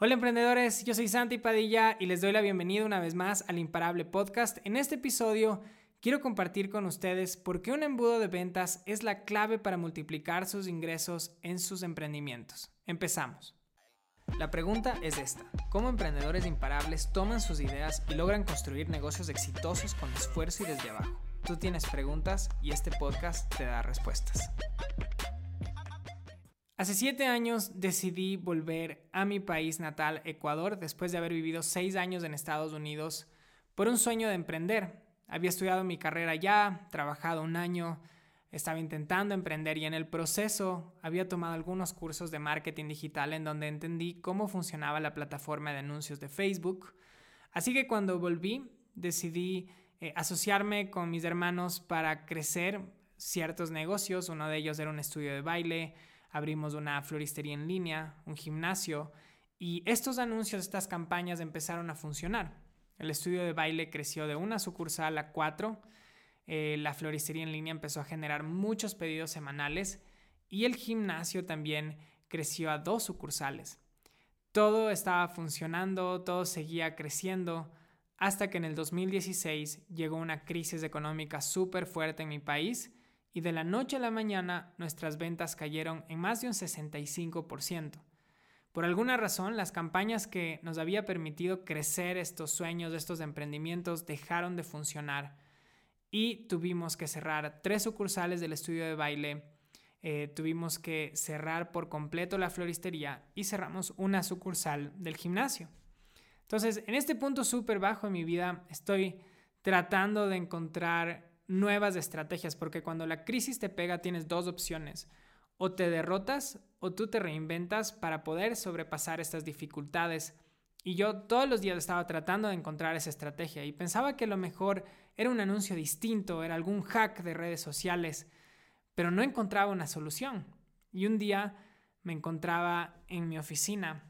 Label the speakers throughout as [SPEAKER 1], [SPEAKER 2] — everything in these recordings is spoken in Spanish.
[SPEAKER 1] Hola emprendedores, yo soy Santi Padilla y les doy la bienvenida una vez más al Imparable Podcast. En este episodio quiero compartir con ustedes por qué un embudo de ventas es la clave para multiplicar sus ingresos en sus emprendimientos. Empezamos. La pregunta es esta. ¿Cómo emprendedores imparables toman sus ideas y logran construir negocios exitosos con esfuerzo y desde abajo? Tú tienes preguntas y este podcast te da respuestas. Hace siete años decidí volver a mi país natal, Ecuador, después de haber vivido seis años en Estados Unidos por un sueño de emprender. Había estudiado mi carrera ya, trabajado un año, estaba intentando emprender y en el proceso había tomado algunos cursos de marketing digital en donde entendí cómo funcionaba la plataforma de anuncios de Facebook. Así que cuando volví decidí eh, asociarme con mis hermanos para crecer ciertos negocios. Uno de ellos era un estudio de baile, abrimos una floristería en línea, un gimnasio, y estos anuncios, estas campañas empezaron a funcionar. El estudio de baile creció de una sucursal a cuatro, eh, la floristería en línea empezó a generar muchos pedidos semanales y el gimnasio también creció a dos sucursales. Todo estaba funcionando, todo seguía creciendo, hasta que en el 2016 llegó una crisis económica súper fuerte en mi país y de la noche a la mañana nuestras ventas cayeron en más de un 65%. Por alguna razón, las campañas que nos había permitido crecer estos sueños, estos emprendimientos, dejaron de funcionar y tuvimos que cerrar tres sucursales del estudio de baile, eh, tuvimos que cerrar por completo la floristería y cerramos una sucursal del gimnasio. Entonces, en este punto súper bajo en mi vida, estoy tratando de encontrar nuevas estrategias, porque cuando la crisis te pega tienes dos opciones. O te derrotas o tú te reinventas para poder sobrepasar estas dificultades. Y yo todos los días estaba tratando de encontrar esa estrategia y pensaba que lo mejor era un anuncio distinto, era algún hack de redes sociales, pero no encontraba una solución. Y un día me encontraba en mi oficina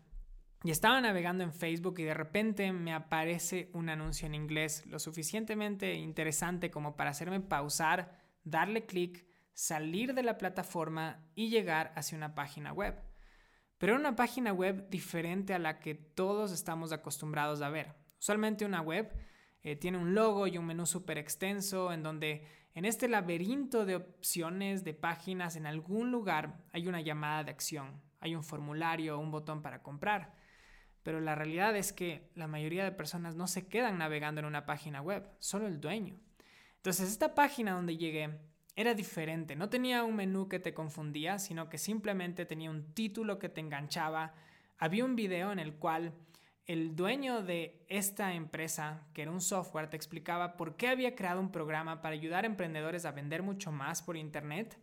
[SPEAKER 1] y estaba navegando en Facebook y de repente me aparece un anuncio en inglés lo suficientemente interesante como para hacerme pausar, darle clic, salir de la plataforma y llegar hacia una página web. Pero era una página web diferente a la que todos estamos acostumbrados a ver. Usualmente una web eh, tiene un logo y un menú súper extenso en donde en este laberinto de opciones de páginas en algún lugar hay una llamada de acción, hay un formulario un botón para comprar pero la realidad es que la mayoría de personas no se quedan navegando en una página web, solo el dueño. Entonces esta página donde llegué era diferente, no tenía un menú que te confundía, sino que simplemente tenía un título que te enganchaba. Había un video en el cual el dueño de esta empresa, que era un software, te explicaba por qué había creado un programa para ayudar a emprendedores a vender mucho más por Internet.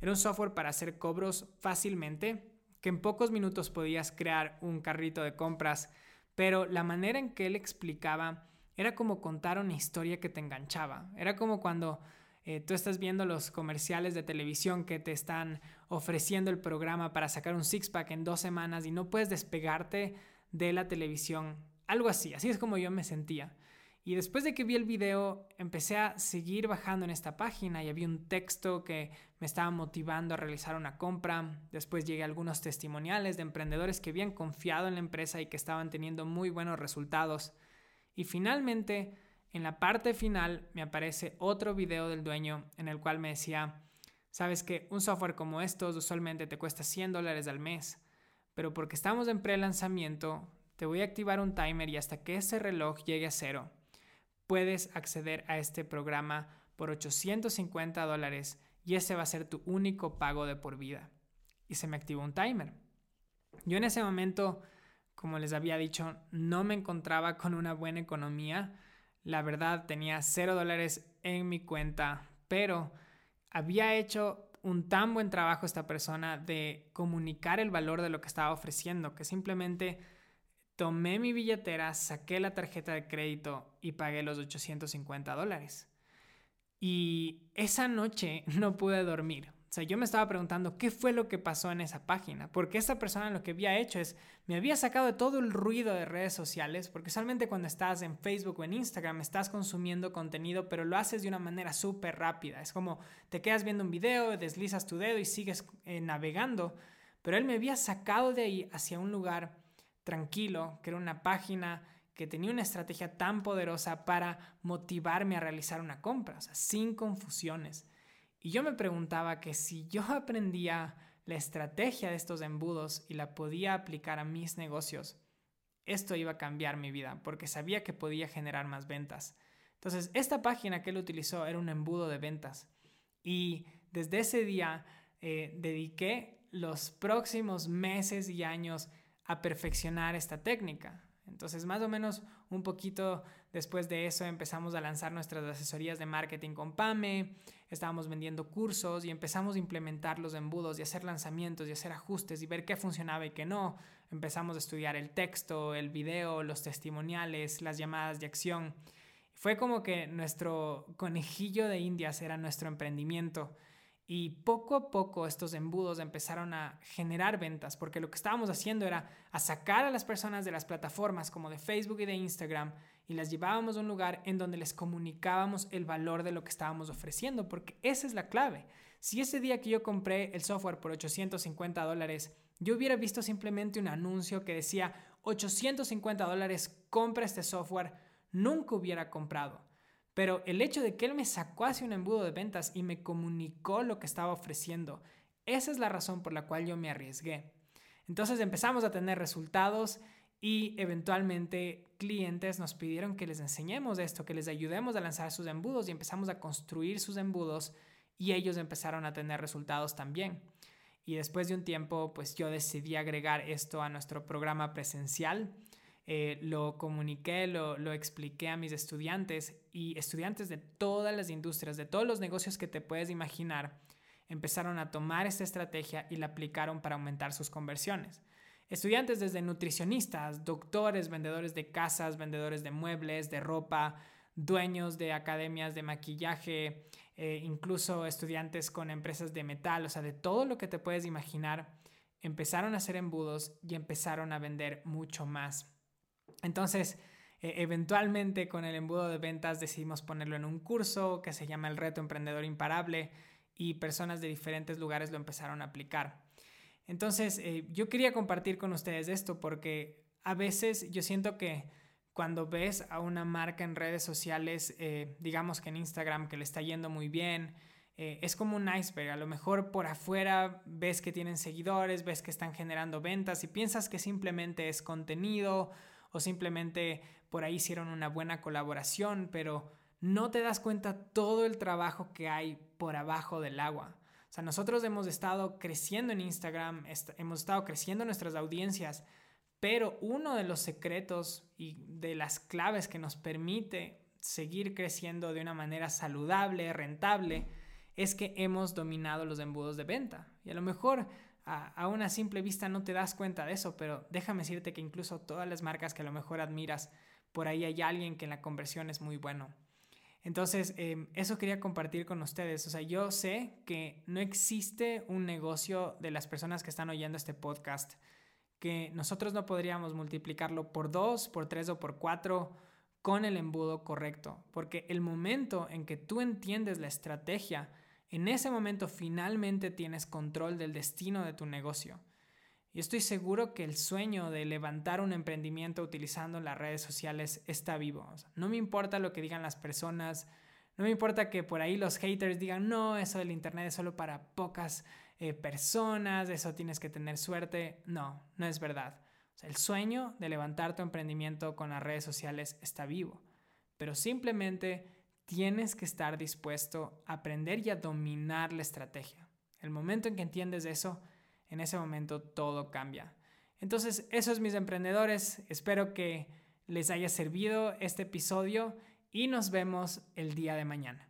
[SPEAKER 1] Era un software para hacer cobros fácilmente que en pocos minutos podías crear un carrito de compras, pero la manera en que él explicaba era como contar una historia que te enganchaba. Era como cuando eh, tú estás viendo los comerciales de televisión que te están ofreciendo el programa para sacar un six-pack en dos semanas y no puedes despegarte de la televisión. Algo así, así es como yo me sentía. Y después de que vi el video, empecé a seguir bajando en esta página y había un texto que me estaba motivando a realizar una compra. Después llegué a algunos testimoniales de emprendedores que habían confiado en la empresa y que estaban teniendo muy buenos resultados. Y finalmente, en la parte final, me aparece otro video del dueño en el cual me decía, sabes que un software como estos usualmente te cuesta 100 dólares al mes, pero porque estamos en pre-lanzamiento, te voy a activar un timer y hasta que ese reloj llegue a cero puedes acceder a este programa por 850 dólares y ese va a ser tu único pago de por vida. Y se me activó un timer. Yo en ese momento, como les había dicho, no me encontraba con una buena economía. La verdad, tenía cero dólares en mi cuenta, pero había hecho un tan buen trabajo esta persona de comunicar el valor de lo que estaba ofreciendo, que simplemente tomé mi billetera, saqué la tarjeta de crédito y pagué los 850 dólares. Y esa noche no pude dormir. O sea, yo me estaba preguntando qué fue lo que pasó en esa página, porque esa persona lo que había hecho es, me había sacado de todo el ruido de redes sociales, porque solamente cuando estás en Facebook o en Instagram estás consumiendo contenido, pero lo haces de una manera súper rápida. Es como te quedas viendo un video, deslizas tu dedo y sigues eh, navegando, pero él me había sacado de ahí hacia un lugar tranquilo, era una página que tenía una estrategia tan poderosa para motivarme a realizar una compra, o sea, sin confusiones. Y yo me preguntaba que si yo aprendía la estrategia de estos embudos y la podía aplicar a mis negocios, esto iba a cambiar mi vida, porque sabía que podía generar más ventas. Entonces, esta página que él utilizó era un embudo de ventas. Y desde ese día eh, dediqué los próximos meses y años a perfeccionar esta técnica. Entonces, más o menos un poquito después de eso empezamos a lanzar nuestras asesorías de marketing con PAME, estábamos vendiendo cursos y empezamos a implementar los embudos y hacer lanzamientos y hacer ajustes y ver qué funcionaba y qué no. Empezamos a estudiar el texto, el video, los testimoniales, las llamadas de acción. Fue como que nuestro conejillo de indias era nuestro emprendimiento y poco a poco estos embudos empezaron a generar ventas, porque lo que estábamos haciendo era a sacar a las personas de las plataformas como de Facebook y de Instagram y las llevábamos a un lugar en donde les comunicábamos el valor de lo que estábamos ofreciendo, porque esa es la clave. Si ese día que yo compré el software por 850 dólares, yo hubiera visto simplemente un anuncio que decía 850 dólares, compra este software, nunca hubiera comprado. Pero el hecho de que él me sacó hacia un embudo de ventas y me comunicó lo que estaba ofreciendo, esa es la razón por la cual yo me arriesgué. Entonces empezamos a tener resultados y eventualmente clientes nos pidieron que les enseñemos esto, que les ayudemos a lanzar sus embudos y empezamos a construir sus embudos y ellos empezaron a tener resultados también. Y después de un tiempo, pues yo decidí agregar esto a nuestro programa presencial eh, lo comuniqué, lo, lo expliqué a mis estudiantes y estudiantes de todas las industrias, de todos los negocios que te puedes imaginar, empezaron a tomar esta estrategia y la aplicaron para aumentar sus conversiones. Estudiantes desde nutricionistas, doctores, vendedores de casas, vendedores de muebles, de ropa, dueños de academias de maquillaje, eh, incluso estudiantes con empresas de metal, o sea, de todo lo que te puedes imaginar, empezaron a hacer embudos y empezaron a vender mucho más. Entonces, e, eventualmente con el embudo de ventas decidimos ponerlo en un curso que se llama el reto emprendedor imparable y personas de diferentes lugares lo empezaron a aplicar. Entonces, eh, yo quería compartir con ustedes esto porque a veces yo siento que cuando ves a una marca en redes sociales, eh, digamos que en Instagram, que le está yendo muy bien, eh, es como un iceberg. A lo mejor por afuera ves que tienen seguidores, ves que están generando ventas y piensas que simplemente es contenido o simplemente por ahí hicieron una buena colaboración, pero no te das cuenta todo el trabajo que hay por abajo del agua. O sea, nosotros hemos estado creciendo en Instagram, hemos estado creciendo nuestras audiencias, pero uno de los secretos y de las claves que nos permite seguir creciendo de una manera saludable, rentable, es que hemos dominado los embudos de venta. Y a lo mejor a, una simple vista no te das cuenta de eso, pero déjame decirte que incluso todas las marcas que a lo mejor admiras, por ahí hay alguien que en la conversión es muy bueno. Entonces, em, eso quería compartir con ustedes. O sea, yo sé que no existe un negocio de las personas que están oyendo este podcast que nosotros no podríamos multiplicarlo por dos, por tres o por cuatro con el embudo correcto. Porque el momento en que tú entiendes la estrategia, en ese momento finalmente tienes control del destino de tu negocio. Y estoy seguro que el sueño de levantar un emprendimiento utilizando las redes sociales está vivo. no me importa lo que digan las personas, no me importa que por ahí los haters digan, no, eso del Internet es solo para pocas eh, personas, eso tienes que tener suerte. No, no es verdad. el sueño de levantar tu emprendimiento con las redes sociales está vivo, pero simplemente tienes que estar dispuesto a aprender y a dominar la estrategia. El momento en que entiendes eso, en ese momento todo cambia. Entonces, esos mis emprendedores. Espero que les haya servido este episodio y nos vemos el día de mañana.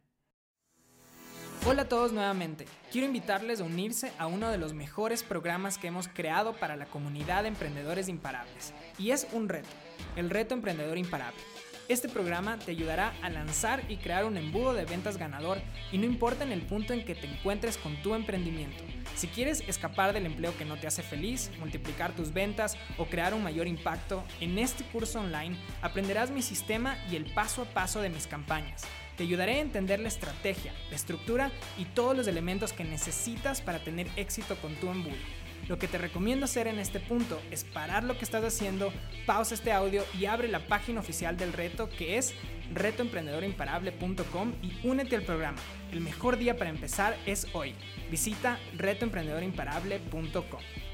[SPEAKER 1] Hola a todos nuevamente. Quiero invitarles a unirse a uno de los mejores programas que hemos creado para la comunidad de emprendedores imparables. Y es un reto, el reto emprendedor imparable este programa te ayudará a lanzar y crear un embudo de ventas ganador y no importa en el punto en que te encuentres con tu emprendimiento. Si quieres escapar del empleo que no te hace feliz, multiplicar tus ventas o crear un mayor impacto, en este curso online aprenderás mi sistema y el paso a paso de mis campañas. Te ayudaré a entender la estrategia, la estructura y todos los elementos que necesitas para tener éxito con tu embudo. Lo que te recomiendo hacer en este punto es parar lo que estás haciendo, pausa este audio y abre la página oficial del reto que es retoemprendedorimparable.com y únete al programa. El mejor día para empezar es hoy. Visita retoemprendedorimparable.com.